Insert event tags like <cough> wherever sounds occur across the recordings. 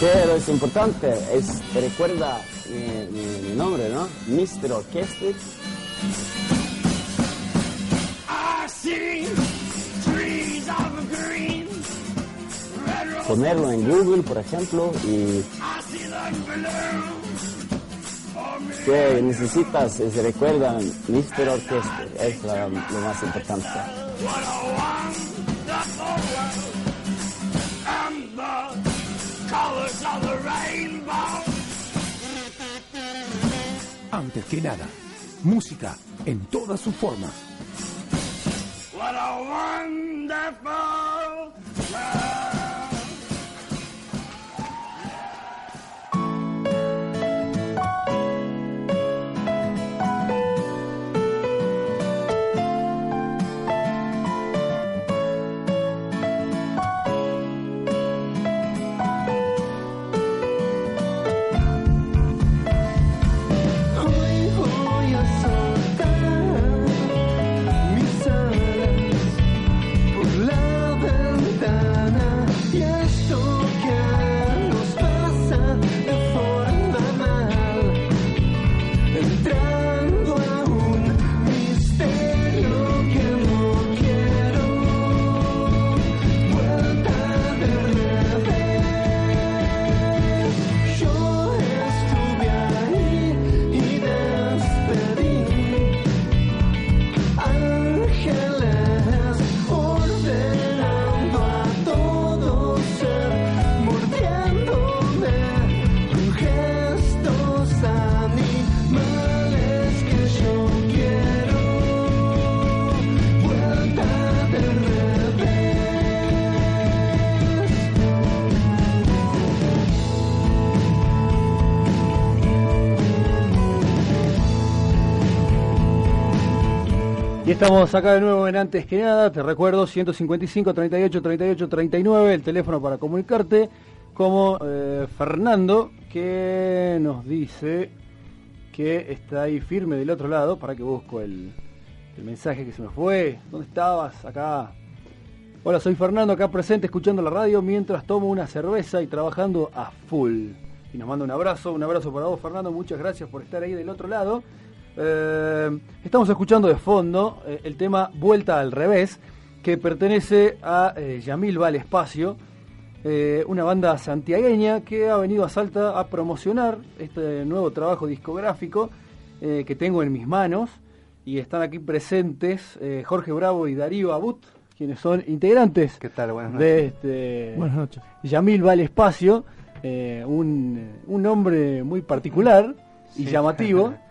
Pero es importante, es, recuerda mi, mi- mi nombre, ¿no? Mr. Orchestra. Ponerlo en Google, por ejemplo, y que necesitas, es, recuerda Mr. Orchestra, es la- lo más importante. Antes que nada, música en todas sus formas. Estamos acá de nuevo en Antes que nada, te recuerdo 155 38 38 39, el teléfono para comunicarte, como eh, Fernando, que nos dice que está ahí firme del otro lado, para que busco el, el mensaje que se me fue, ¿dónde estabas? Acá. Hola, soy Fernando, acá presente escuchando la radio mientras tomo una cerveza y trabajando a full. Y nos manda un abrazo, un abrazo para vos Fernando, muchas gracias por estar ahí del otro lado. Eh, estamos escuchando de fondo eh, el tema Vuelta al revés, que pertenece a eh, Yamil Val Espacio, eh, una banda santiagueña que ha venido a Salta a promocionar este nuevo trabajo discográfico eh, que tengo en mis manos. Y están aquí presentes eh, Jorge Bravo y Darío Abut, quienes son integrantes ¿Qué tal? Buenas de este Buenas noches. Yamil Val Espacio, eh, un, un nombre muy particular y Sí. llamativo. <laughs>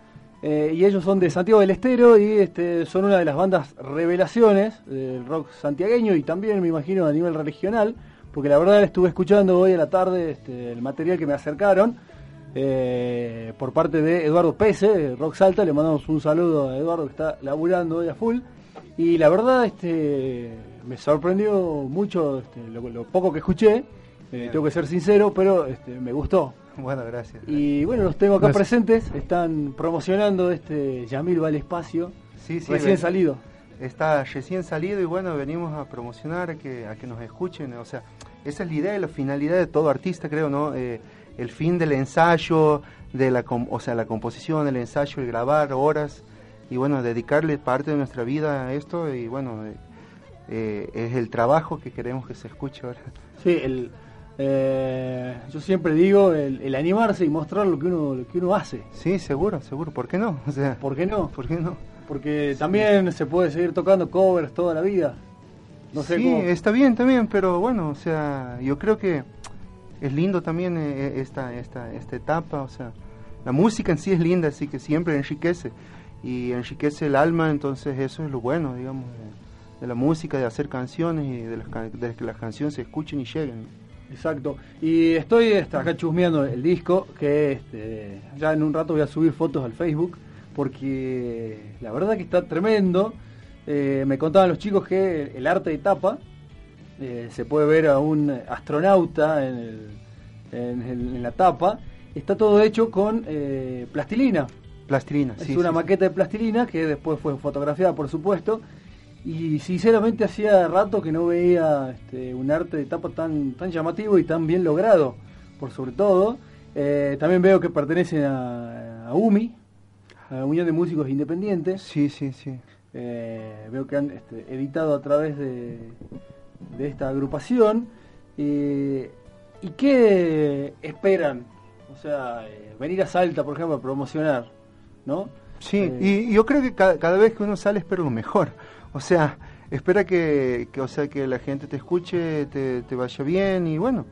eh, y ellos son de Santiago del Estero y este, son una de las bandas revelaciones del rock santiagueño y también me imagino a nivel regional, porque la verdad estuve escuchando hoy a la tarde este, el material que me acercaron eh, por parte de Eduardo Pese, Rock Salta, le mandamos un saludo a Eduardo que está laburando hoy a full. Y la verdad este, me sorprendió mucho este, lo poco que escuché, eh, tengo que ser sincero, pero este, me gustó. <laughs> Bueno, gracias. Y bueno, los tengo acá Gracias. presentes, están promocionando este Yamil Val Espacio, Sí, sí, recién ven- salido. Está recién salido y bueno, venimos a promocionar, a que, a que nos escuchen. O sea, esa es la idea y la finalidad de todo artista, creo, ¿no? Eh, el fin del ensayo, de la, com- o sea, la composición, el ensayo, el grabar horas y bueno, dedicarle parte de nuestra vida a esto y bueno, eh, eh, es el trabajo que queremos que se escuche ahora. Sí, el, eh, yo siempre digo el, el animarse y mostrar lo que uno lo que uno hace. Sí, seguro, seguro, ¿por qué no? <laughs> O sea, ¿Por qué no? ¿por qué no? Porque también se puede seguir tocando covers toda la vida. No sé sí, cómo- está bien también, pero bueno, o sea, yo creo que es lindo también eh, esta, esta, esta etapa, o sea, la música en sí es linda, así que siempre enriquece y enriquece el alma, entonces eso es lo bueno, digamos, de, de la música, de hacer canciones y de, las, de que las canciones se escuchen y lleguen. Exacto. Y estoy este, acá chusmeando el disco, que este, ya en un rato voy a subir fotos al Facebook, porque la verdad que está tremendo. Eh, me contaban los chicos que el arte de tapa eh, se puede ver a un astronauta en, el- en el- en la tapa. Está todo hecho con eh, plastilina. Plastilina, Es sí. una sí, maqueta de plastilina que después fue fotografiada, por supuesto. Y sinceramente hacía rato que no veía este, un arte de tapa tan, tan llamativo y tan bien logrado, por sobre todo. Eh, también veo que pertenecen a, a UMI, a la Unión de Músicos Independientes. Sí, sí, sí. Eh, veo que han este, editado a través de, de esta agrupación. Eh, ¿Y qué esperan? O sea, venir a Salta, por ejemplo, a promocionar, ¿no? Sí, y y yo creo que cada, cada vez que uno sale espera lo mejor. O sea, espera que, que, o sea, que la gente te escuche, te, te vaya bien y bueno,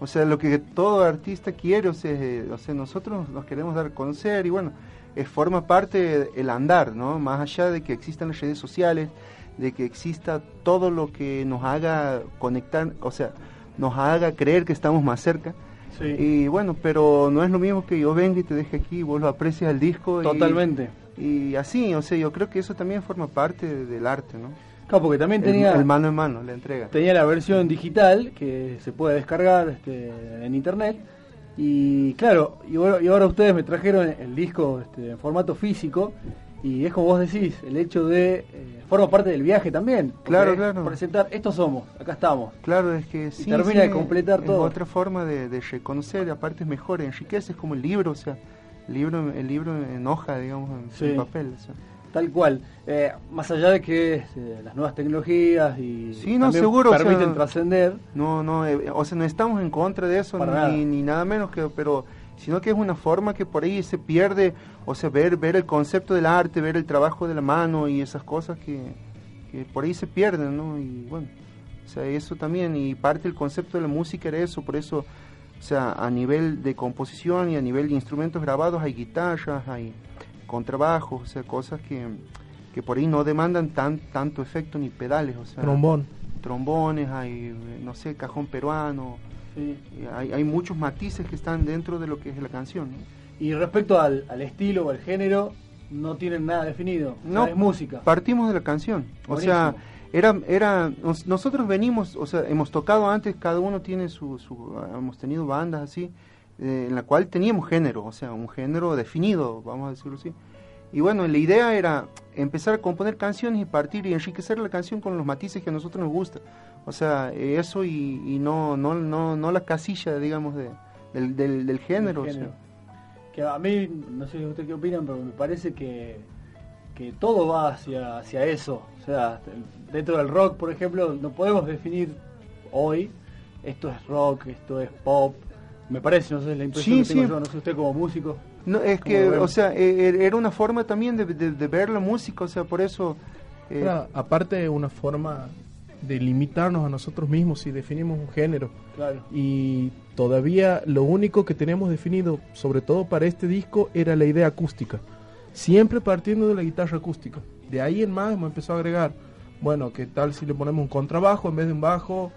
o sea, lo que todo artista quiere, o sea, eh, o sea, nosotros nos queremos dar a conocer y bueno, eh, forma parte el andar, ¿no? Más allá de que existan las redes sociales, de que exista todo lo que nos haga conectar, o sea, nos haga creer que estamos más cerca. Sí. Y bueno, pero no es lo mismo que yo venga y te deje aquí, vos lo aprecias el disco. y- Totalmente. Y así, o sea, yo creo que eso también forma parte de- del arte, ¿no? Claro, porque también tenía, el, mano en mano, la entrega. tenía la versión digital que se puede descargar este, en internet. Y claro, y ahora, y ahora ustedes me trajeron el disco este, en formato físico. Y es como vos decís, el hecho de. eh, forma parte del viaje también. Claro, claro. Presentar, estos somos, acá estamos. Claro, es que sí. termina sí, de completar es todo. otra forma de, de reconocer, aparte es mejor, enriquece, es como el libro, o sea, libro, el libro en hoja, digamos, en, Sí. en papel. o sea. Tal cual. Eh, más allá de que este, las nuevas tecnologías y Sí, no, seguro, o permiten sea, trascender. No, no, eh, o sea, no estamos en contra de eso, Para nada. ni, ni nada menos que, pero sino que es una forma que por ahí se pierde, o sea, ver, ver el concepto del arte, ver el trabajo de la mano y esas cosas que, que por ahí se pierden, ¿no? Y bueno, o sea, eso también, y parte del concepto de la música era eso, por eso, o sea, a nivel de composición y a nivel de instrumentos grabados hay guitarras, hay contrabajos, o sea, cosas que, que por ahí no demandan tan, tanto efecto ni pedales, o sea Trombón. trombones, hay, eh, no sé, cajón peruano, Sí. hay, hay muchos matices que están dentro de lo que es la canción. ¿no? Y respecto al, al estilo o al género, no tienen nada definido. O sea, No, es música. Partimos de la canción, o sea, era, era, nos- nosotros venimos, o sea, hemos tocado antes, cada uno tiene su, su hemos tenido bandas así, eh, en la cual teníamos género, o sea, un género definido, vamos a decirlo así. Y bueno, la idea era empezar a componer canciones y partir y enriquecer la canción con los matices que a nosotros nos gusta. O sea, eso y, y no, no, no, no la casilla, digamos, de, del, del, del género. El o sea. género. Que a mí, no sé ustedes qué opinan, pero me parece que, que todo va hacia, hacia eso. O sea, dentro del rock, por ejemplo, no podemos definir hoy esto es rock, esto es pop. Me parece, no sé, es la impresión Sí, que tengo sí. yo, no sé usted como músico. No, es ¿Cómo que, o sea, eh, era una forma también de, de- de ver la música, o sea, por eso... eh, Era, aparte de una forma de limitarnos a nosotros mismos si definimos un género. Claro. Y todavía lo único que tenemos definido, sobre todo para este disco, era la idea acústica. Siempre partiendo de la guitarra acústica. De ahí en más hemos empezado a agregar, bueno, ¿qué tal si le ponemos un contrabajo en vez de un bajo?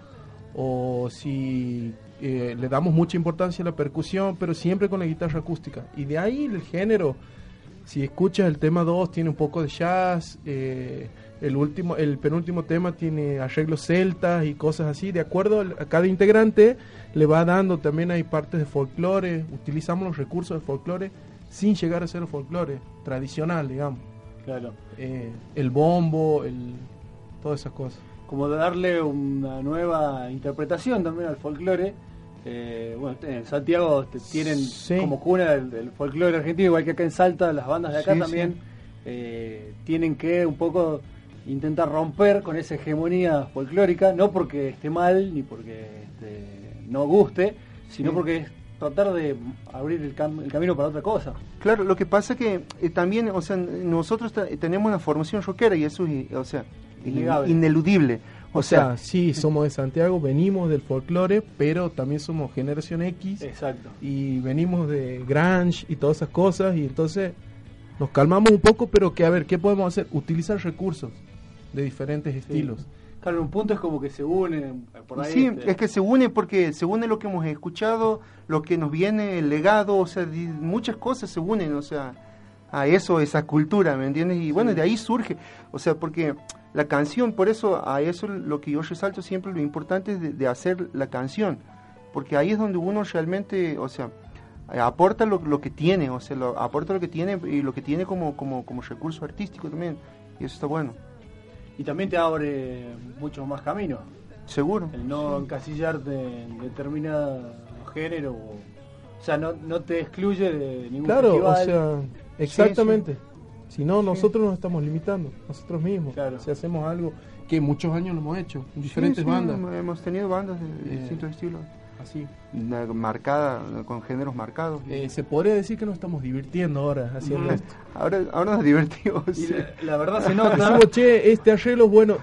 O si eh, le damos mucha importancia a la percusión, pero siempre con la guitarra acústica. Y de ahí el género, si escuchas el tema 2 tiene un poco de jazz, eh, el último, el penúltimo tema tiene arreglos celtas y cosas así, de acuerdo a cada integrante le va dando también hay partes de folclore, utilizamos los recursos de folclore sin llegar a ser folclore tradicional, digamos, Claro. Eh, el bombo, el, todas esas cosas. como de darle una nueva interpretación también al folclore. Eh, bueno, en Santiago te- tienen Sí. como cuna del, del folclore argentino, igual que acá en Salta, las bandas de acá Sí, también eh, tienen que un poco intentar romper con esa hegemonía folclórica, no porque esté mal ni porque este, no guste, sino Sí. porque es tratar de abrir el, cam- el camino para otra cosa. Claro, lo que pasa que eh, también, o sea, nosotros tenemos una formación rockera y eso es, o sea, in- ineludible. O, sea, sí, <laughs> somos de Santiago, venimos del folclore, pero también somos generación X Exacto. y venimos de grunge y todas esas cosas y entonces nos calmamos un poco, pero que a ver, ¿qué podemos hacer? Utilizar recursos de diferentes estilos. Claro, un punto es como que se unen por ahí. Sí, este, es que se une porque se une lo que hemos escuchado, lo que nos viene, el legado, o sea, muchas cosas se unen, o sea, a eso, esa cultura, ¿me entiendes? Y bueno, de ahí surge, o sea, porque la canción, por eso, a eso lo que yo resalto siempre, lo importante es de, de hacer la canción, porque ahí es donde uno realmente, o sea, aporta lo, lo que tiene, o sea, lo, aporta lo que tiene y lo que tiene como, como, como recurso artístico también, y eso está bueno, Y también te abre muchos más caminos. seguro. El no encasillarte en determinado género. O, o sea, no, no te excluye de ningún Claro, o sea, exactamente. Si no, nosotros nos estamos limitando, nosotros mismos. Claro. Si hacemos algo que muchos años lo hemos hecho, en diferentes Sí, sí, bandas. Hemos tenido bandas de, de distintos estilos. Así. Marcada, con géneros marcados. Eh, se podría decir que nos estamos divirtiendo ahora haciendo esto. ahora, ahora nos divertimos. Y sí. la, la verdad se <laughs> nota. Decimos, che, este arreglo es bueno,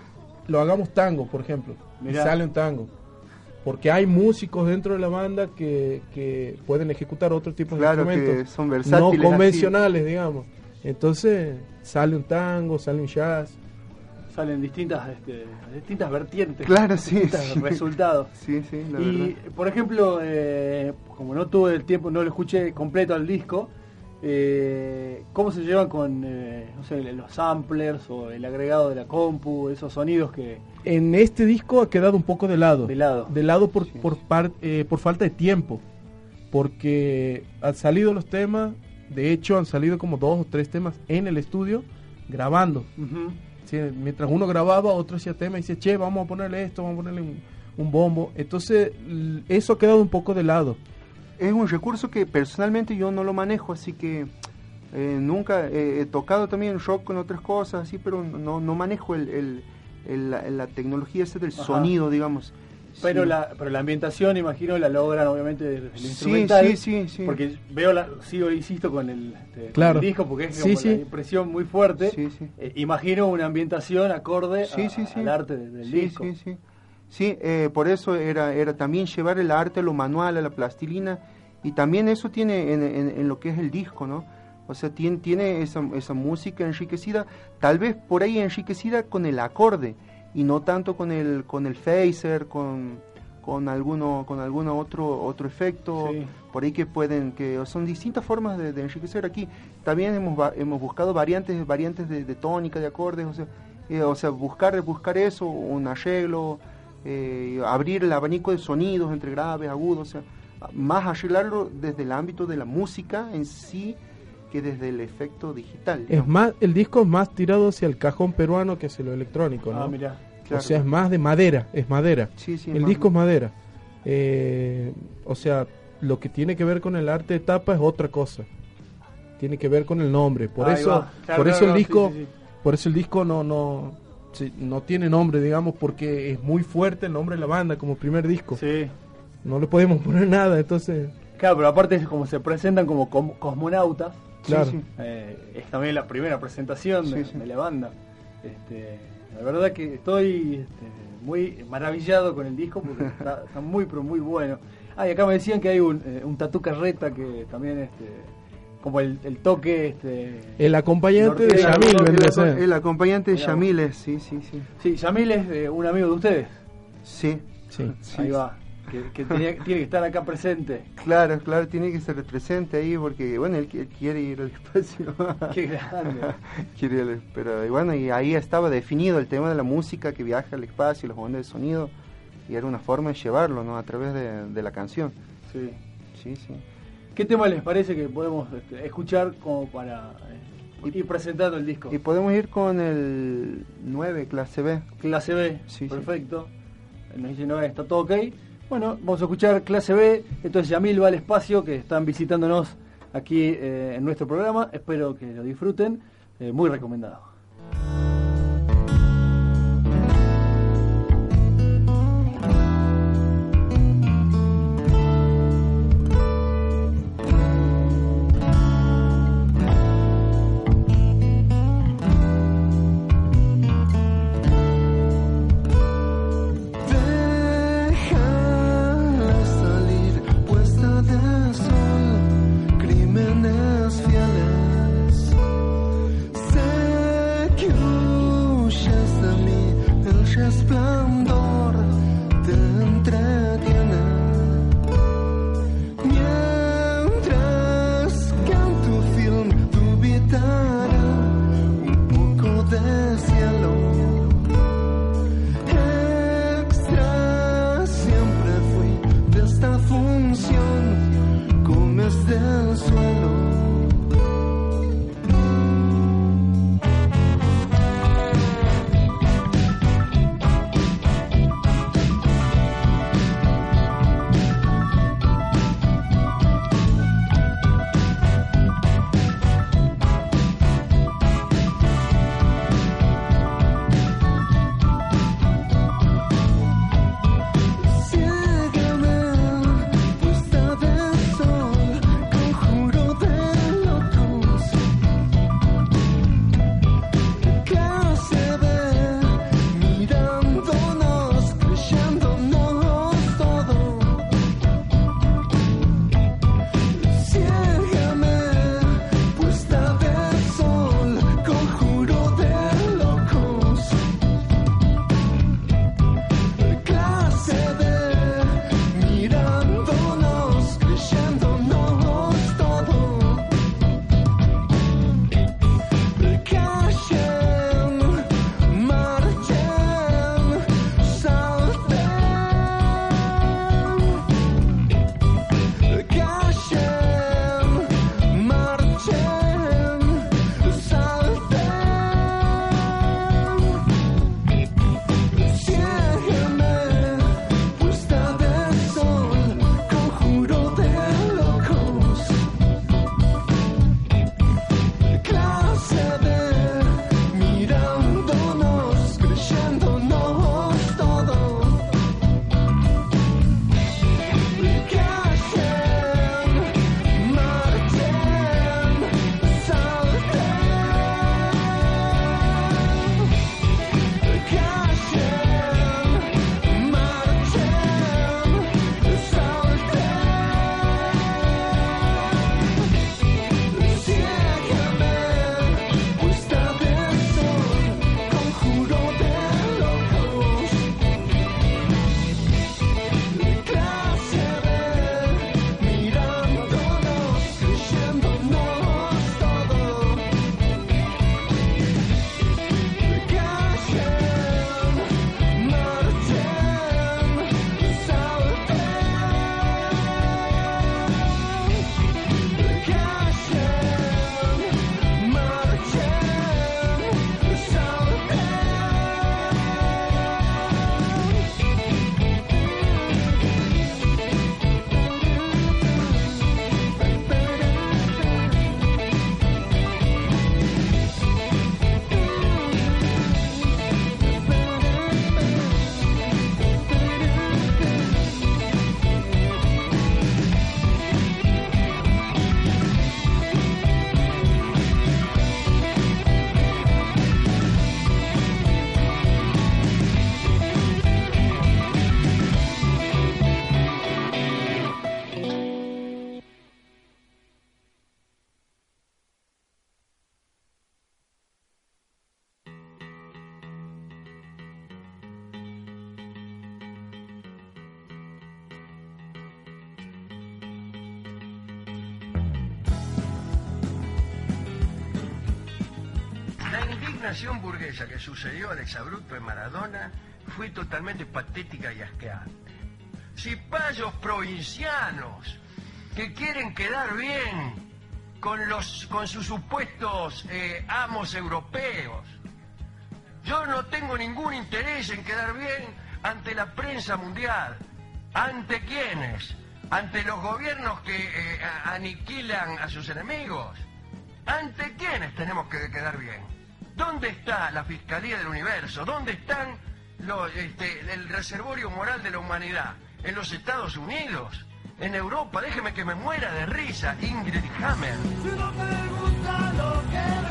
lo hagamos tango, por ejemplo. Mirá. Y sale un tango. Porque hay músicos dentro de la banda que, que pueden ejecutar otro tipo de Claro que instrumentos. son no versátiles. convencionales, digamos. Entonces, sale un tango, sale un jazz. Salen distintas, este, distintas vertientes. Claro, sí, distintos sí. resultados. <laughs> Sí, sí, la Y, verdad. por ejemplo, eh, como no tuve el tiempo, no lo escuché completo al disco, eh, ¿cómo se llevan con eh, no sé, los samplers o el agregado de la compu, esos sonidos que... En este disco ha quedado un poco de lado. De lado. De lado por, Sí. por, par- eh, por falta de tiempo. Porque han salido los temas, de hecho han salido como dos o tres temas en el estudio grabando. Sí, mientras uno grababa, otro hacía tema y decía, che, vamos a ponerle esto, vamos a ponerle un, un bombo. Entonces, eso ha quedado un poco de lado. Es un recurso que personalmente yo no lo manejo, así que eh, nunca eh, he tocado también rock con otras cosas, así, pero no, no manejo el, el- el- la, la tecnología esa del Ajá. sonido, digamos. Pero, Sí. la, pero la ambientación, imagino, la logran obviamente desde el Sí, instrumental. sí, sí, sí. Porque veo, la, sigo, insisto, con el, este, con Claro. el disco, porque es Sí, como la impresión muy fuerte. Eh, imagino una ambientación acorde a- al arte de- del disco. Sí, sí. Sí, eh, por eso era, era también llevar el arte a lo manual, a la plastilina, y también eso tiene en, en- en lo que es el disco, ¿no? O sea, tiene, tiene esa, esa música enriquecida, tal vez por ahí enriquecida con el acorde, y no tanto con el, con el phaser, con, con alguno, con alguno otro, otro efecto, Sí. por ahí que pueden, que son distintas formas de, de enriquecer aquí. También hemos, hemos buscado variantes, variantes de, de tónica, de acordes, o sea, eh, o sea, buscar, buscar eso, un arreglo, eh, abrir el abanico de sonidos entre graves, agudos, o sea, más arreglarlo desde el ámbito de la música en sí que desde el efecto digital. Es ¿no? más, el disco es más tirado hacia el cajón peruano que hacia lo electrónico, ¿no? Ah, mira. Claro. O sea, es más de madera, es madera. Sí, sí, el disco es madera. Eh, o sea, lo que tiene que ver con el arte de tapa es otra cosa. Tiene que ver con el nombre. Por Ahí eso. Claro, por claro, eso el no, sí, disco, sí, sí. por eso el disco no, no, sí, no tiene nombre, digamos, porque es muy fuerte el nombre de la banda como primer disco. Sí. No le podemos poner nada, entonces, Claro, pero aparte es como se presentan como com- cosmonautas. Sí, claro. sí. eh, es también la primera presentación de, Sí, sí. de la banda. Este, la verdad que estoy este, muy maravillado con el disco porque <laughs> está, está muy, pero muy bueno. Ah, y acá me decían que hay un, eh, un tatu carreta que también, este, como el, el toque, este, el acompañante de Yamil el- vendría a El, ser. el acompañante de. Yamiles, sí, sí, sí. Sí, Yamil es eh, un amigo de ustedes. Sí, Sí. Sí. Ahí va. Que, que tenía- tiene que estar acá presente. claro, claro, tiene que ser presente ahí porque, bueno, él, él quiere ir al espacio. <laughs> Qué grande. <laughs> Quiere ir pero y bueno, y ahí estaba definido el tema de la música que viaja al espacio, los ondas de sonido, y era una forma de llevarlo, ¿no? A través de, de la canción. Sí. Sí, sí. ¿Qué tema les parece que podemos este, escuchar como para eh, ir presentando el disco? Y podemos ir con el 9, clase B. Clase B, Sí, sí. perfecto. Nos dice, no, está todo ok. Bueno, vamos a escuchar clase B. Esto es Yamil va al espacio, que están visitándonos aquí eh, en nuestro programa. Espero que lo disfruten. Eh, muy recomendado. Sucedió al exabrupto de Maradona fue totalmente patética y asqueante. Cipayos provincianos que quieren quedar bien con, los, con sus supuestos eh, amos europeos. Yo no tengo ningún interés en quedar bien ante la prensa mundial. ¿Ante quiénes? ¿Ante los gobiernos que eh, aniquilan a sus enemigos? ¿Ante quiénes tenemos que quedar bien? ¿Dónde está la Fiscalía del Universo? ¿Dónde están los, este, el reservorio moral de la humanidad? ¿En los Estados Unidos? ¿En Europa? Déjeme que me muera de risa, Ingrid Hammer. Si no gusta lo que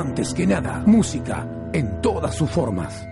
Antes que nada, música en todas sus formas.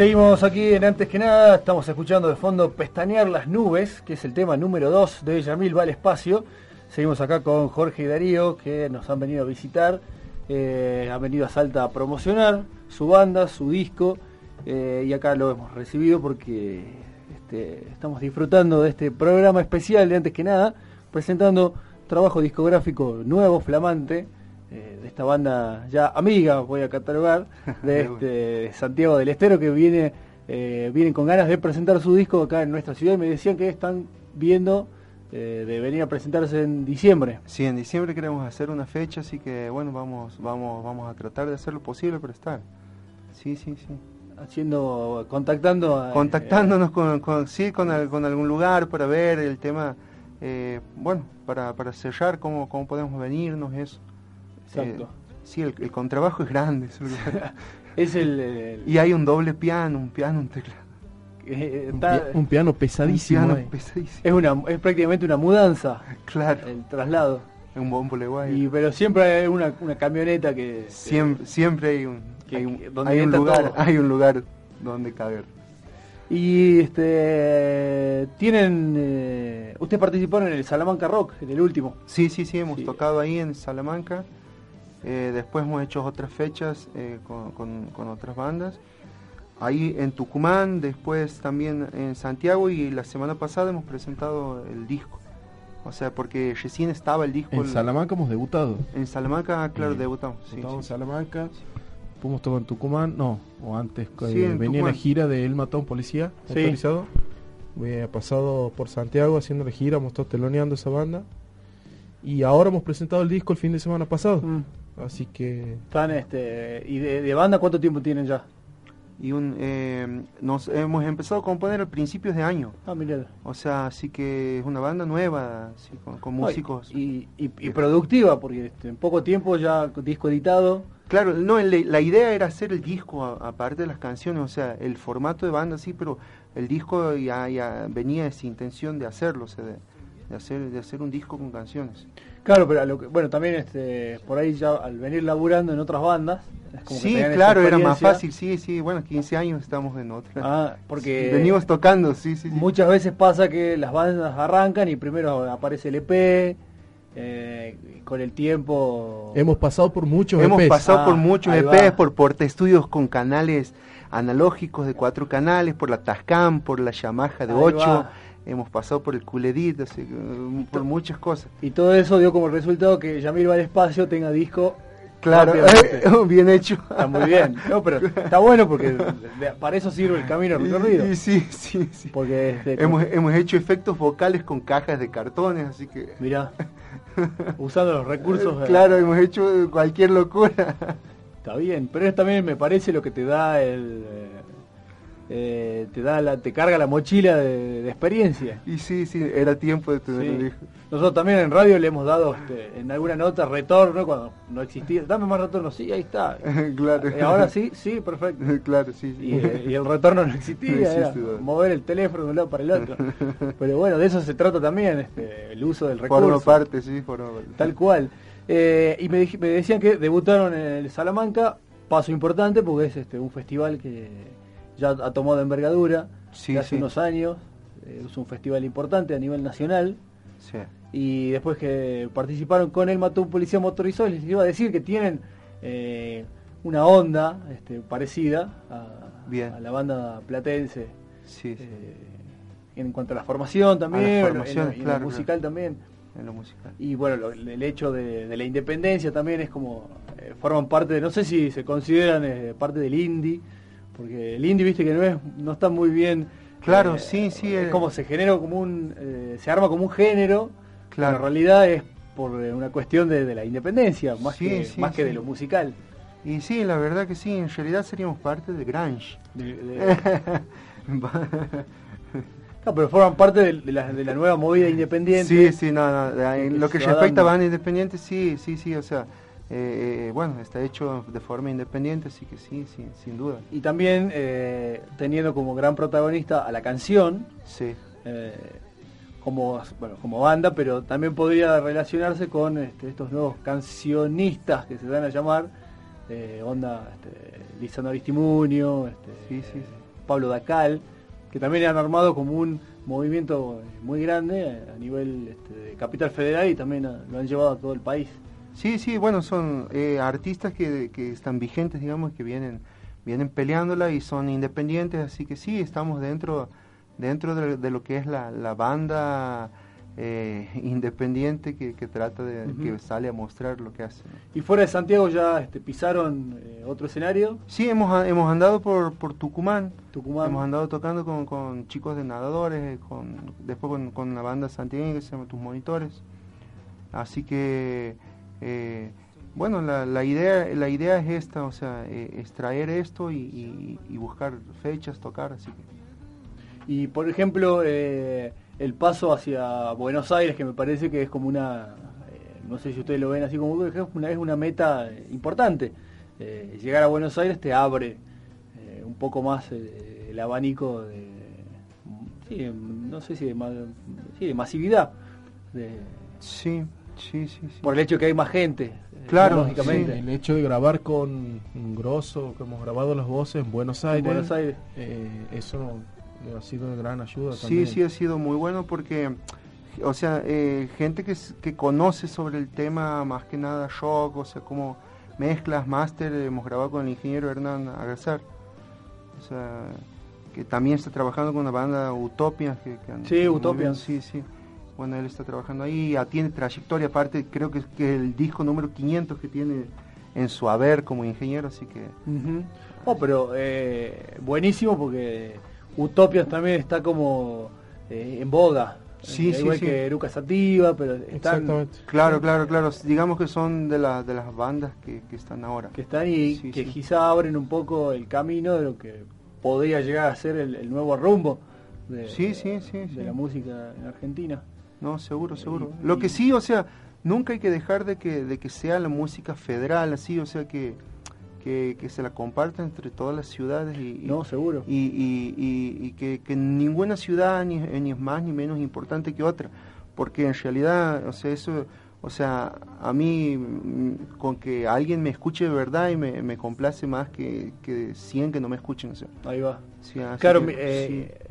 Seguimos aquí en Antes que nada, estamos escuchando de fondo Pestañear las nubes, que es el tema número 2 de Yamil va al espacio. Seguimos acá con Jorge y Darío, que nos han venido a visitar, eh, han venido a Salta a promocionar su banda, su disco, eh, y acá lo hemos recibido porque este, estamos disfrutando de este programa especial de Antes que nada, presentando trabajo discográfico nuevo, flamante, eh, de esta banda ya amiga, voy a catalogar, <laughs> de este, Santiago del Estero, que viene eh, vienen con ganas de presentar su disco acá en nuestra ciudad y me decían que están viendo eh, de venir a presentarse en diciembre. Sí, en diciembre queremos hacer una fecha, así que bueno, vamos, vamos, vamos a tratar de hacer lo posible para estar. Sí, sí, sí. Haciendo, contactando a, Contactándonos con, con- sí, con, al- con algún lugar para ver el tema, eh, bueno, para, para cerrar cómo, cómo podemos venirnos, eso. Exacto. Eh, sí, el, el contrabajo es grande. es <laughs> Es el, el- y hay un doble piano, un piano, un teclado. eh, Un, está- pi- un piano pesadísimo. Un piano eh. pesadísimo. es una es prácticamente una mudanza Claro, el traslado. un bombo leguay. Y pero siempre hay una, una camioneta que Siempre, siempre hay un, que- hay un, que- donde hay un entra lugar, todo. hay un lugar donde caber. Y este tienen eh, ustedes participaron en el Salamanca Rock, en el último. Sí, sí, sí, hemos Sí. tocado ahí en Salamanca. Eh, después hemos hecho otras fechas eh, con, con- con otras bandas. Ahí en Tucumán, después también en Santiago y la semana pasada hemos presentado el disco. O sea, porque recién estaba el disco. En el- Salamanca hemos debutado. en Salamanca, claro, Eh, debutamos. Sí, Debutamos sí. en Salamanca. Hemos tocado en Tucumán, no, o antes, que Sí, en venía la gira de El Matón Policía, autorizado. Pasado por Santiago haciendo la gira, hemos estado teloneando esa banda. Y ahora hemos presentado el disco el fin de semana pasado. Mm. Así que Están este y de, de banda cuánto tiempo tienen ya? Y un, eh, nos hemos empezado a componer a principios de año. Ah, mirá. O sea, así que es una banda nueva, así, con, con músicos. Y, y- y productiva, porque este, en poco tiempo ya disco editado. Claro, no, el- la idea era hacer el disco aparte de las canciones, o sea, el formato de banda sí, pero el disco ya, ya venía esa intención de hacerlo, o sea, de, de hacer de hacer un disco con canciones. Claro, pero a lo que, bueno, también este, por ahí ya al venir laburando en otras bandas. es como que Sí, claro, era más fácil, sí, sí, bueno, 15 años estamos en otra. Ah, porque Venimos tocando, sí, sí, sí. muchas veces pasa que las bandas arrancan y primero aparece el EP, eh, con el tiempo... hemos pasado por muchos Hemos EPs. pasado Ah, por muchos ahí EPs, va. por Porta Estudios con canales analógicos de cuatro canales, por la Tascam, por la Yamaha de Ahí ocho, va. Hemos pasado por el Culedit, así eh, por muchas cosas. Y todo eso dio como resultado que Yamil va al espacio tenga disco. Claro, <laughs> bien hecho. Está muy bien. No, pero está bueno porque para eso sirve el camino recorrido. Y- y sí, sí, sí. Porque este, Hemos, hemos hecho efectos vocales con cajas de cartones, así que... mirá, usando los recursos. <laughs> eh, Claro, hemos hecho cualquier locura. Está bien, pero es también me parece lo que te da el eh, eh, te da la, te carga la mochila de, de experiencia. Y sí, sí, era tiempo de tener Sí. Nosotros también en radio le hemos dado este, en alguna nota retorno cuando no existía. Dame más retorno, sí, ahí está. <laughs> claro. Y ahora sí, sí, perfecto. <laughs> claro, sí, sí. Y, eh, y el retorno no existía, <laughs> No existe, mover el teléfono de un lado para el otro. Pero bueno, de eso se trata también, este, el uso del recurso. Forma parte, sí, forma parte. Tal cual. Eh, y me, me decían que debutaron en el Salamanca, paso importante porque es este un festival que ya ha tomado envergadura Sí, hace sí. unos años. eh, es un festival importante a nivel nacional. Sí. Y después que participaron con el Mató un Policía Motorizado, les iba a decir que tienen eh, una onda este, parecida a, Bien. a la banda platense. Sí, sí. eh, en cuanto a la formación también, A la en lo- en claro, musical también. en lo musical. Y bueno, lo- el hecho de, de la independencia también es como, eh, forman parte de, no sé si se consideran parte del indie, porque el indie, viste que no es no está muy bien. Claro, sí, sí, Es eh. como se genera como un, eh, se arma como un género, Claro. pero en realidad es por eh, una cuestión de, de la independencia, más, Sí, que, sí, más que de lo musical. Y sí, la verdad que sí, en realidad seríamos parte de Grange. De- de- <laughs> no, pero forman parte de, la, de la nueva movida independiente. Sí, sí, no, no, en lo que respecta a dando. banda independiente, sí, sí, sí, o sea, eh, eh, bueno, está hecho de forma independiente, así que sí, sí, sin duda. Y también eh, teniendo como gran protagonista a la canción, Sí, eh, como, bueno, como banda, pero también podría relacionarse con este, estos nuevos cancionistas que se dan a llamar, onda este, Lisandro Aristimuño, este, Sí, sí, sí. Pablo Dacal, que también han armado como un movimiento muy grande a nivel este, de Capital Federal y también a- lo han llevado a todo el país. Sí, sí, bueno, son eh, artistas que, que están vigentes, digamos, que vienen vienen peleándola y son independientes, así que sí, estamos dentro dentro de, de lo que es la, la banda eh, independiente que, que trata de, que sale a mostrar lo que hace. Y fuera de Santiago ya este, pisaron eh, otro escenario, Sí, hemos, hemos andado por, por Tucumán, Tucumán. hemos andado tocando con, con chicos de nadadores, con, después con, con una banda santiagueña que se llama Tus Monitores. Así que, eh, bueno, la, la, idea, la idea es esta, o sea, eh, extraer esto y, y- y buscar fechas, tocar, así que... Y por ejemplo, eh, el paso hacia Buenos Aires, que me parece que es como una, eh, no sé si ustedes lo ven así como una, es una meta importante. Eh, llegar a Buenos Aires te abre un poco más el abanico de, sí, no sé si de, sí, de masividad, de- Sí, sí, sí. sí. por el hecho de que hay más gente. eh, Claro, lógicamente. El hecho de grabar con un grosso, que hemos grabado las voces en Buenos Aires, Buenos Aires. eh, eso ha sido de gran ayuda Sí, también. sí ha sido muy bueno porque, o sea, eh, gente que, que conoce sobre el tema, más que nada shock, o sea, como mezclas, máster, hemos grabado con el ingeniero Hernán Agazar, o sea, que también está trabajando con una banda Utopia. Que, que Sí, bien, Sí, sí. Bueno, él está trabajando ahí, ya tiene trayectoria, aparte creo que es que el disco número 500 que tiene en su haber como ingeniero, así que... Oh, pero eh, buenísimo porque Utopias también está como eh, en boga. Sí, Eh, sí, igual sí. que Eruca Sativa, pero están. Claro, claro, claro. Digamos que son de, la- de las bandas que, que están ahora. que están y Sí, que sí. quizá abren un poco el camino de lo que podría llegar a ser el, el nuevo rumbo de, Sí, sí, sí, de sí. la música en Argentina. No, seguro, seguro. Y- Lo que sí, o sea, nunca hay que dejar de que, de que sea la música federal, así, o sea, que, que, que se la comparta entre todas las ciudades y, y- No, seguro. y, y- que, que ninguna ciudad ni, ni es más ni menos importante que otra, porque en realidad, o sea, eso, o sea, a mí mm, con que alguien me escuche de verdad y me, me complace más que, que 100 que no me escuchen, o sea. Ahí va. sí, Claro, que, eh, sí.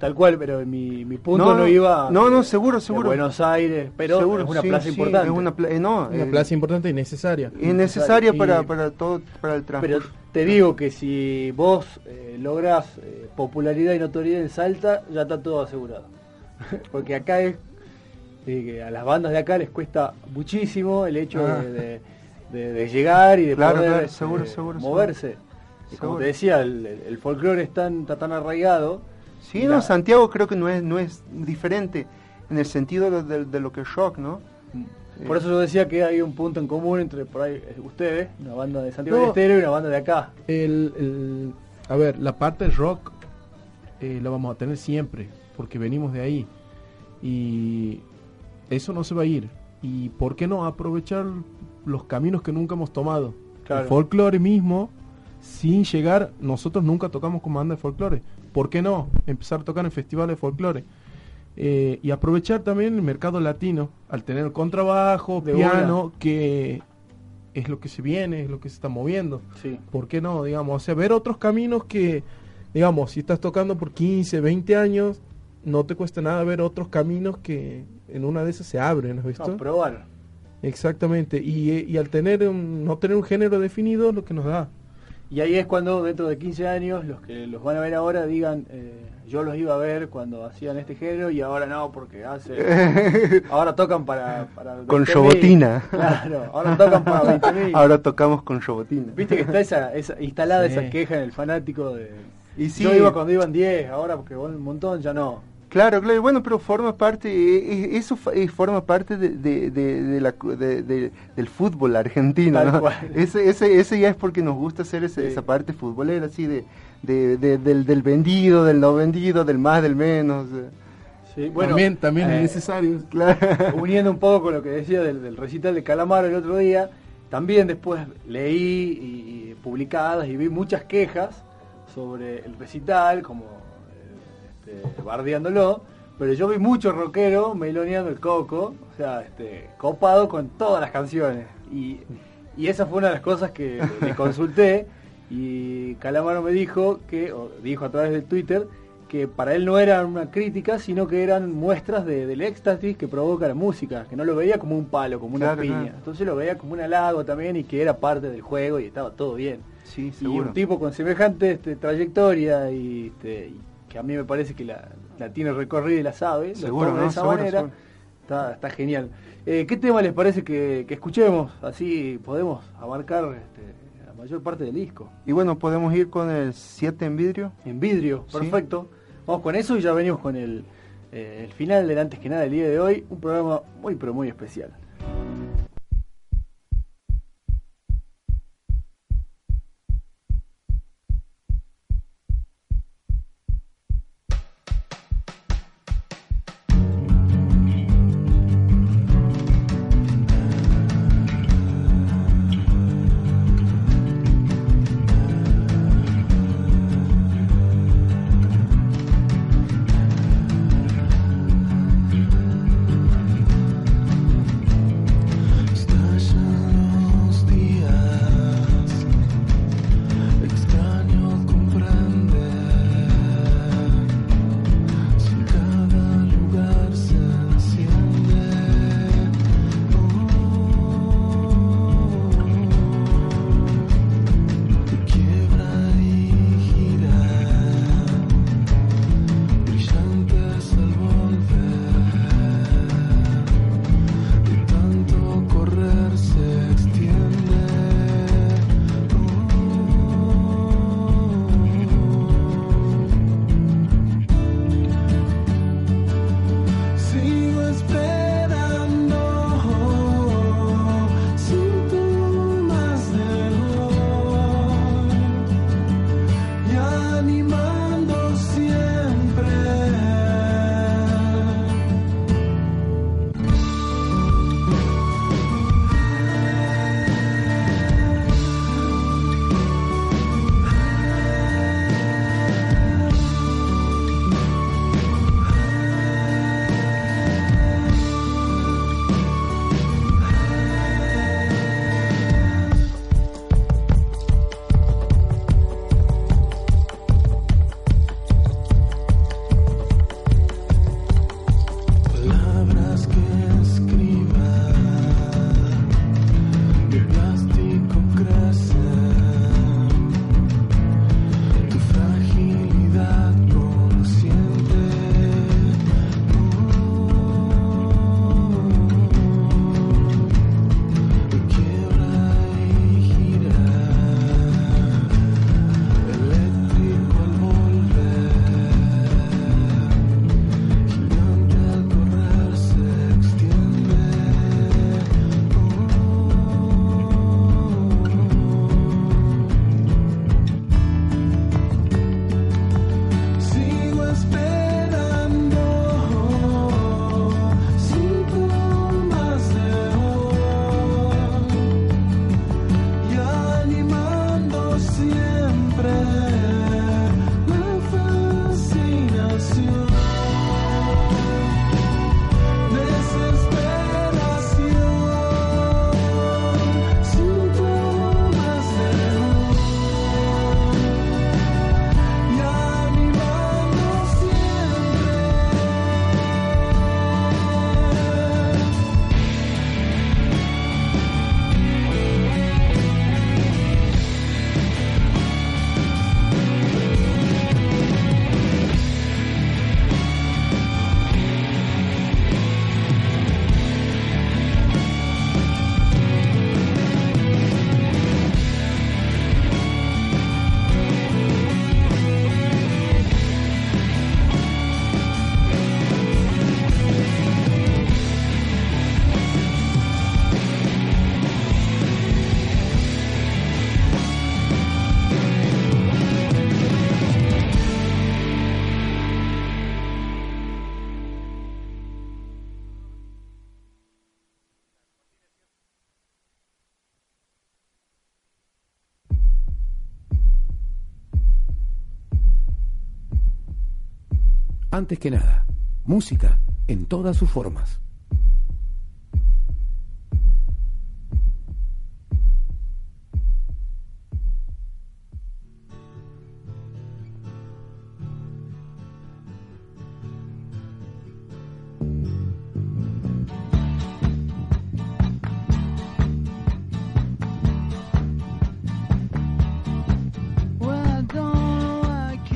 Tal cual, pero mi, mi punto No, iba a- no, no, seguro, de seguro. Buenos Aires, pero Seguro, es una sí, plaza sí, importante. Es una, pla- eh, no, Una eh, plaza importante y necesaria. es necesaria Y- para, para todo, para el transporte. Pero te digo que si vos eh, lográs eh, popularidad y notoriedad en Salta, ya está todo asegurado. <laughs> Porque acá es eh, que a las bandas de acá les cuesta muchísimo el hecho Ah. de, de- de- de llegar y de Claro, poder claro, este, seguro, seguro, moverse. Y como te decía, el, el folclore tan, está tan arraigado. Sí, no, Santiago creo que no es, no es diferente en el sentido de, de- de lo que es rock, ¿no? Por eso yo decía que hay un punto en común entre por ahí eh, ustedes, una banda de Santiago No. del Estero y una banda de acá. El, el- a ver, la parte del rock eh, la vamos a tener siempre, porque venimos de ahí. Y eso no se va a ir. ¿Y por qué no aprovechar los caminos que nunca hemos tomado? Claro. El folclore mismo, sin llegar, nosotros nunca tocamos con banda de folclore. ¿Por qué no? Empezar a tocar en festivales de folclore. Eh, y aprovechar también el mercado latino, al tener contrabajo, De piano, que es lo que se viene, es lo que se está moviendo. Sí. ¿Por qué no? Digamos, o sea, ver otros caminos que, digamos, si estás tocando por 15, 20 años, no te cuesta nada ver otros caminos que en una de esas se abren, ¿has visto? No, probar. Exactamente, y, eh, y al tener un- no tener un género definido, lo que nos da. Y ahí es cuando dentro de 15 años los que los van a ver ahora digan, eh, yo los iba a ver cuando hacían este género y ahora no, porque hace... <laughs> ahora tocan para... para Con 20.000. Robotina. Claro, ahora tocan para 20.000. <laughs> Ahora tocamos con Robotina. Viste que está esa, esa instalada Sí. esa queja en el fanático de... Y sí, Yo iba cuando iban 10, ahora porque un montón, ya no. Claro, claro, bueno, pero forma parte, eh, eh, eso fa- eh, forma parte de, de- de- de la cu- de- de- del fútbol argentino, ¿no? <laughs> Ese, ese, ese ya es porque nos gusta hacer ese- Sí. esa parte futbolera, así, de, de- de- del, del vendido, del no vendido, del más, del menos. eh. Sí, bueno, también también eh, es necesario. Claro. <laughs> uniendo un poco con lo que decía del, del recital de Calamaro el otro día, también después leí y, y publicadas y vi muchas quejas sobre el recital, como eh, este, bardeándolo, pero yo vi mucho rockero meloneando el coco, o sea, este, copado con todas las canciones. Y, y esa fue una de las cosas que le <laughs> consulté. Y Calamaro me dijo que, o dijo a través de Twitter, que para él no era una crítica, sino que eran muestras de- del éxtasis que provoca la música, que no lo veía como un palo, como una Claro, piña. claro. Entonces lo veía como un halago también y que era parte del juego y estaba todo bien. Sí, Y un tipo con semejante este, trayectoria y, este, y que a mí me parece que la, la tiene recorrida y la sabe, lo Seguro, toma de ¿no? esa Seguro, manera, seguro. Está, está genial. Eh, ¿Qué tema les parece que, que escuchemos? Así podemos abarcar este, la mayor parte del disco. Y bueno, podemos ir con el 7 en vidrio. En vidrio, Sí. perfecto. Vamos con eso y ya venimos con el, eh, el final del antes que nada del día de hoy. Un programa muy pero muy especial. Antes que nada, música en todas sus formas.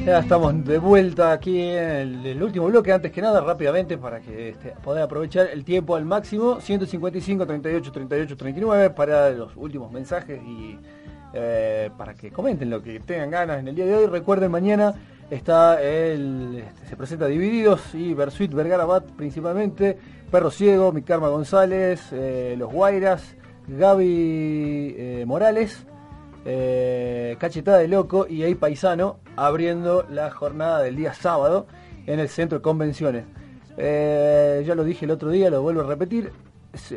Ya estamos de vuelta aquí en el, último bloque. Antes que nada, rápidamente, para que este, aprovechar el tiempo al máximo. 155, 38, 38, 39 para los últimos mensajes y eh, para que comenten lo que tengan ganas en el día de hoy. Recuerden, mañana está el, este, se presenta Divididos y Versuit Vergara Bat principalmente. Perro Ciego, mi Karma González, eh, Los Guairas, Gaby eh, Morales eh, Cachetada de Loco y ahí Paisano abriendo la jornada del día sábado en el centro de convenciones. Eh, ya lo dije el otro día, lo vuelvo a repetir.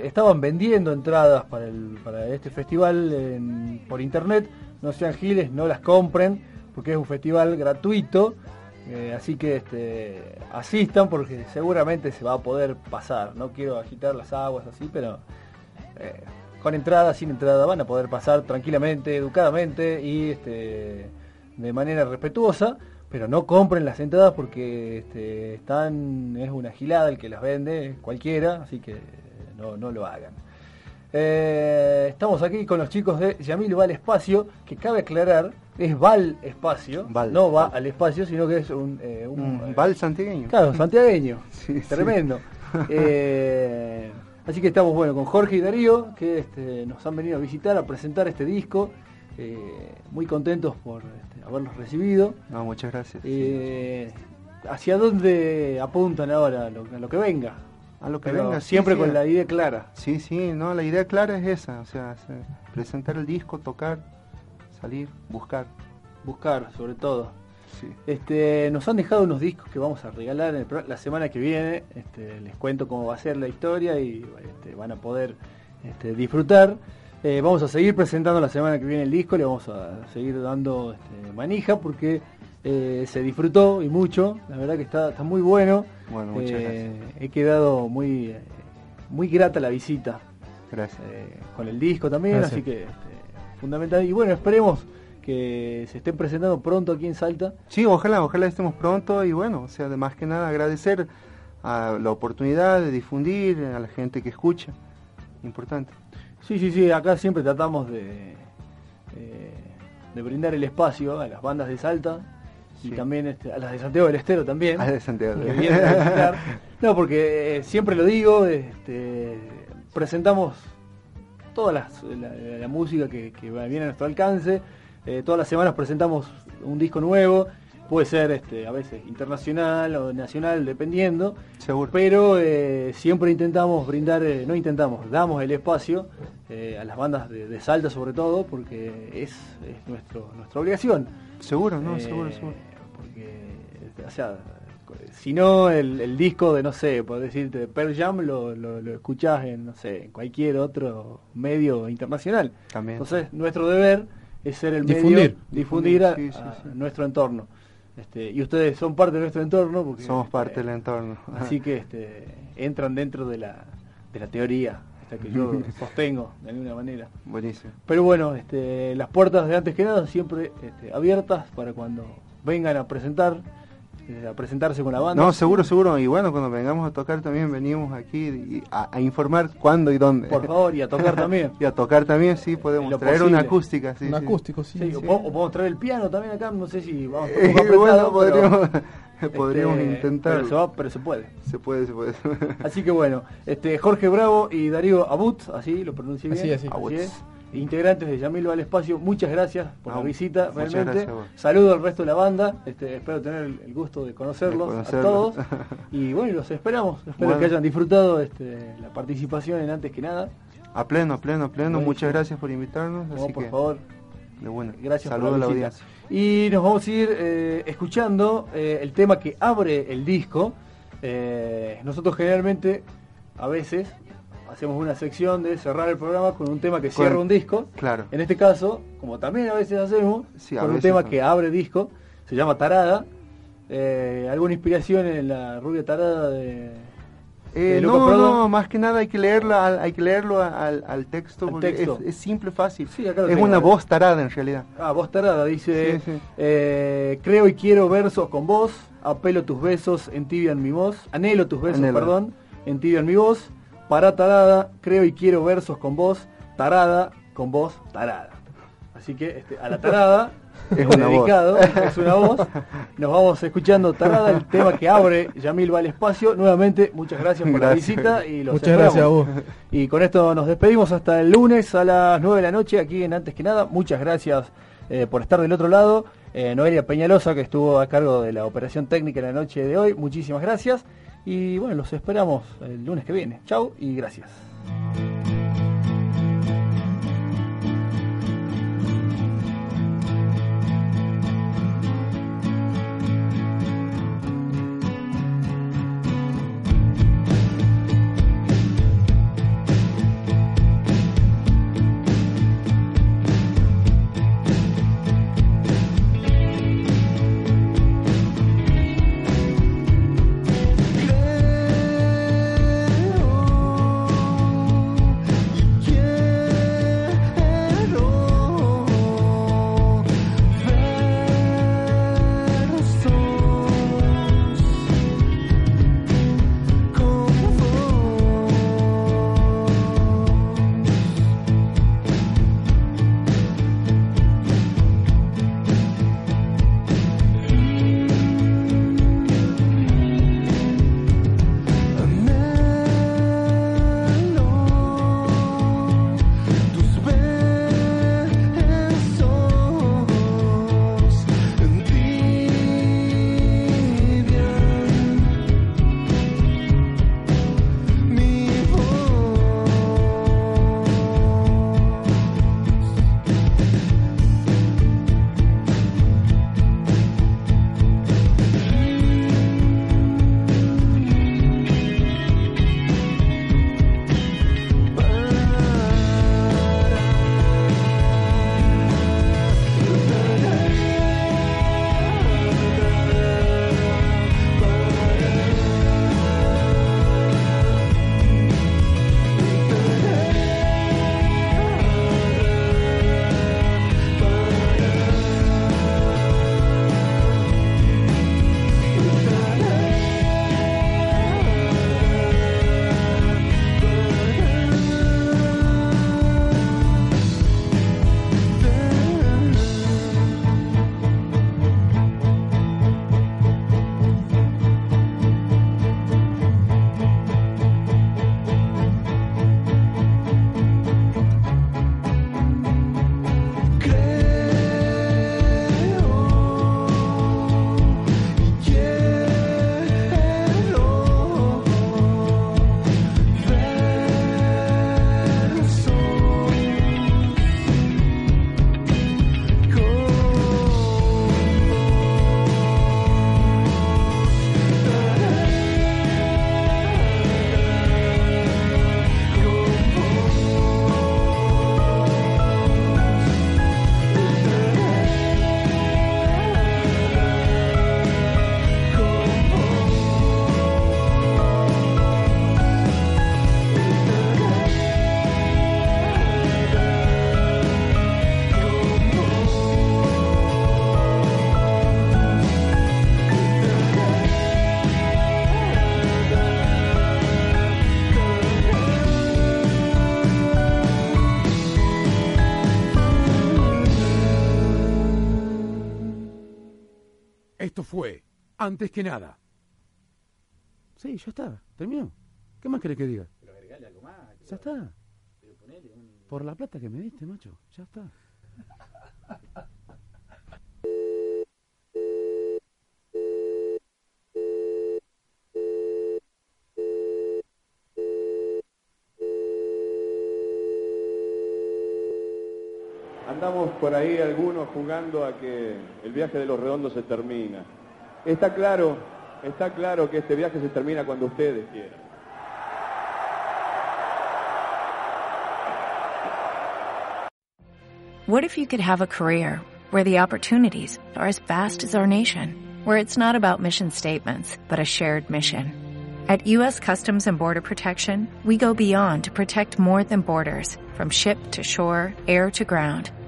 Estaban vendiendo entradas para, este festival por internet. No sean giles, no las compren porque es un festival gratuito. Eh, así que este, asistan porque seguramente se va a poder pasar. No quiero agitar las aguas así, pero con entrada, sin entrada, van a poder pasar tranquilamente, educadamente y este, de manera respetuosa, pero no compren las entradas porque este, están, es una gilada el que las vende, cualquiera, así que no, no lo hagan. Eh, estamos aquí con los chicos de Yamil va al espacio, que cabe aclarar, es Val Espacio, Val. no va al espacio, sino que es un, eh, un, Un eh, Val santiagueño. Claro, santiagueño. <laughs> Sí, sí. Tremendo. <laughs> Eh, así que estamos bueno con Jorge y Darío, que este, nos han venido a visitar, a presentar este disco. Eh, muy contentos por este, haberlos recibido. No, muchas gracias. Eh, ¿Hacia dónde apuntan ahora? A lo, a lo que venga. A lo que Pero venga, siempre sí, con la idea clara. Sí, sí, no, la idea clara es esa, o sea, se- presentar el disco, tocar, salir, buscar. Buscar, sobre todo. Sí. Este, nos han dejado unos discos que vamos a regalar en el pro- la semana que viene. Este, les cuento cómo va a ser la historia y este, van a poder este, disfrutar. Eh, vamos a seguir presentando la semana que viene el disco, le vamos a seguir dando este, manija porque eh, se disfrutó y mucho. La verdad que está, está muy bueno. Bueno, muchas Eh, He quedado muy, muy grata la visita Gracias. eh, con el disco también, Gracias. así que este, fundamental. Y bueno, esperemos que se estén presentando pronto aquí en Salta. Sí, ojalá, ojalá estemos pronto y bueno, o sea, de más que nada agradecer a la oportunidad de difundir a la gente que escucha. Importante. Sí, sí, sí, acá siempre tratamos de, eh, de brindar el espacio a las bandas de Salta y Sí. también este, a las de Santiago del Estero también. Ah, de Santiago. a visitar. No, porque eh, siempre lo digo, este, presentamos toda las- la, la música que, viene a nuestro alcance. Eh, todas las semanas presentamos un disco nuevo, puede ser este, a veces internacional o nacional, dependiendo. Seguro. Pero eh, siempre intentamos brindar, eh, no intentamos, damos el espacio eh, a las bandas de, de Salta sobre todo, porque es, es nuestro, nuestra obligación. Seguro, no, Eh, seguro, seguro. Porque, o sea, si no, el, el disco de, no sé, por decirte, de Pearl Jam lo, lo, lo escuchás en, no sé, en cualquier otro medio internacional. También. Entonces, nuestro deber es ser el medio, Difundir. difundir a, Sí, sí, a nuestro entorno. Este, y ustedes son parte de nuestro entorno porque Somos parte eh, del entorno. Así que este, entran dentro de la, de la teoría, esta que yo <laughs> sostengo de alguna manera. Buenísimo. Pero bueno, este, las puertas de antes que nada siempre este, abiertas para cuando vengan a presentar, eh, a presentarse con la banda. No, seguro, seguro. Y bueno, cuando vengamos a tocar también venimos aquí y- a, a informar cuándo y dónde. Por favor, y a tocar <laughs> también. y a tocar también, sí, podemos traer posible. una acústica. Sí, un sí. acústico, sí. Sí, sí. o, po- o podemos traer el piano también acá, no sé si vamos Eh, un poco <laughs> bueno, podríamos, pero, podríamos <laughs> este, intentarlo. Pero se, va, pero se puede. Se puede, se puede. Así que bueno, este Jorge Bravo y Darío Abut, así lo pronuncié bien. Así, así. Abut. es. Integrantes de Yamilo al Espacio, muchas gracias por la visita, realmente. Saludo al resto de la banda, este, espero tener el, gusto de conocerlos, De a todos. <laughs> Y bueno, los esperamos, espero Bueno. que hayan disfrutado este, la participación en Antes que Nada. A pleno, a pleno, a pleno. Muchas gracias por invitarnos. No, Así por que, favor, de buena. gracias Saludos por la visita. audiencia. Y nos vamos a ir eh, escuchando eh, el tema que abre el disco. Eh, nosotros generalmente, a veces, hacemos una sección de cerrar el programa con un tema que cierra Con- un disco. Claro. En este caso, como también a veces hacemos, Sí, a con un tema que abre disco, se llama Tarada. Eh, ¿Alguna inspiración en la rubia tarada de, Eh, no, no, más que nada hay que leerlo al, hay que leerlo al, al texto porque texto. Es, es simple, fácil. Sí, acá lo es tengo, una eh. voz tarada en realidad. Ah, voz tarada, dice, Sí, sí. eh, creo y quiero versos con vos, apelo tus besos, entibian mi voz, anhelo tus besos, Anhelo. perdón, entibian mi voz, para tarada, creo y quiero versos con vos, tarada, con vos, tarada. Así que este, a la tarada <laughs> Es una voz. dedicado, es una voz. Nos vamos escuchando Tarada, el tema que abre Yamil va al espacio. Nuevamente, muchas gracias por la visita y los Muchas gracias a vos. Y con esto nos despedimos hasta el lunes a las 9 de la noche aquí en Antes que Nada. Muchas gracias eh, por estar del otro lado. Eh, Noelia Peñalosa, que estuvo a cargo de la operación técnica en la noche de hoy. Muchísimas gracias. Y bueno, los esperamos el lunes que viene. Chau y gracias. Antes que nada. Sí, ya está. Terminó. ¿Qué más querés que diga? Ya está. Por la plata que me diste, macho. Ya está. Andamos por ahí algunos jugando a que el viaje de los redondos se termina. Está claro, está claro que este viaje se termina cuando ustedes quieran. What if you could have a career where the opportunities are as vast as our nation, where it's not about mission statements, but a shared mission? At U.S. Customs and Border Protection, we go beyond to protect more than borders, from ship to shore, air to ground,